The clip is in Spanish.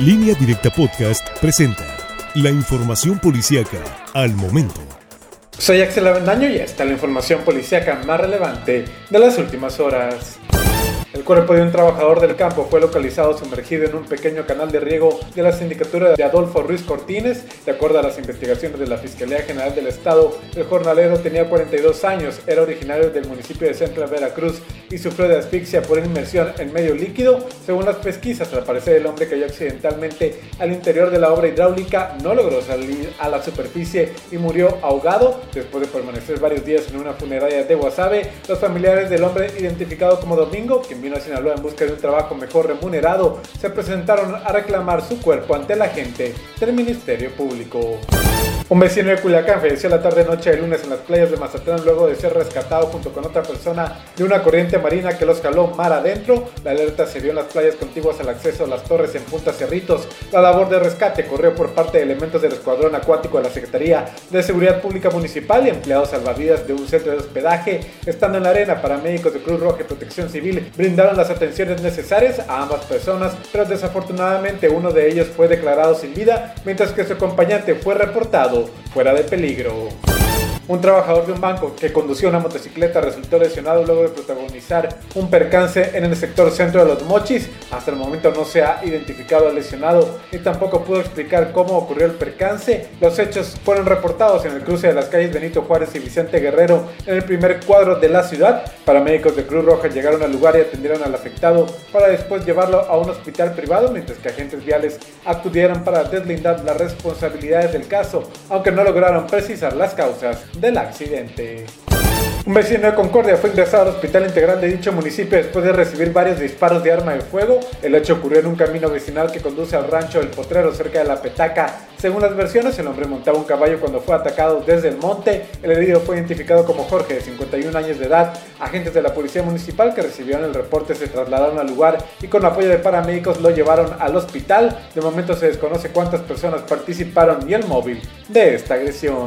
Línea Directa Podcast presenta la información policíaca al momento. Soy Axel Avendaño y esta es la información policíaca más relevante de las últimas horas. Cuerpo de un trabajador del campo fue localizado sumergido en un pequeño canal de riego de la sindicatura de Adolfo Ruiz Cortines. De acuerdo a las investigaciones de la Fiscalía General del Estado, el jornalero tenía 42 años, era originario del municipio de Central Veracruz y sufrió de asfixia por inmersión en medio líquido. Según las pesquisas, al parecer el hombre cayó accidentalmente al interior de la obra hidráulica, no logró salir a la superficie y murió ahogado. Después de permanecer varios días en una funeraria de Guasave, los familiares del hombre identificado como Domingo, que vino a Sinaloa en busca de un trabajo mejor remunerado, se presentaron a reclamar su cuerpo ante la gente del Ministerio Público. Un vecino de Culiacán falleció la tarde-noche de lunes en las playas de Mazatlán luego de ser rescatado junto con otra persona de una corriente marina que los jaló mar adentro. La alerta se dio en las playas contiguas al acceso a las torres en Punta Cerritos. La labor de rescate corrió por parte de elementos del Escuadrón Acuático de la Secretaría de Seguridad Pública Municipal y empleados salvavidas de un centro de hospedaje. Estando en la arena, paramédicos de Cruz Roja y Protección Civil brindaron las atenciones necesarias a ambas personas, pero desafortunadamente uno de ellos fue declarado sin vida, mientras que su acompañante fue reportado fuera de peligro. Un trabajador de un banco que conducía una motocicleta resultó lesionado luego de protagonizar un percance en el sector centro de los Mochis. Hasta el momento no se ha identificado al lesionado y tampoco pudo explicar cómo ocurrió el percance. Los hechos fueron reportados en el cruce de las calles Benito Juárez y Vicente Guerrero en el primer cuadro de la ciudad. Paramédicos de Cruz Roja llegaron al lugar y atendieron al afectado para después llevarlo a un hospital privado, mientras que agentes viales acudieron para deslindar las responsabilidades del caso, aunque no lograron precisar las causas del accidente. Un vecino de Concordia fue ingresado al hospital integral de dicho municipio después de recibir varios disparos de arma de fuego. El hecho ocurrió en un camino vecinal que conduce al rancho del Potrero cerca de la Petaca. Según las versiones, el hombre montaba un caballo cuando fue atacado desde el monte. El herido fue identificado como Jorge, de 51 años de edad. Agentes de la policía municipal que recibieron el reporte se trasladaron al lugar y con apoyo de paramédicos lo llevaron al hospital. De momento se desconoce cuántas personas participaron y el móvil de esta agresión.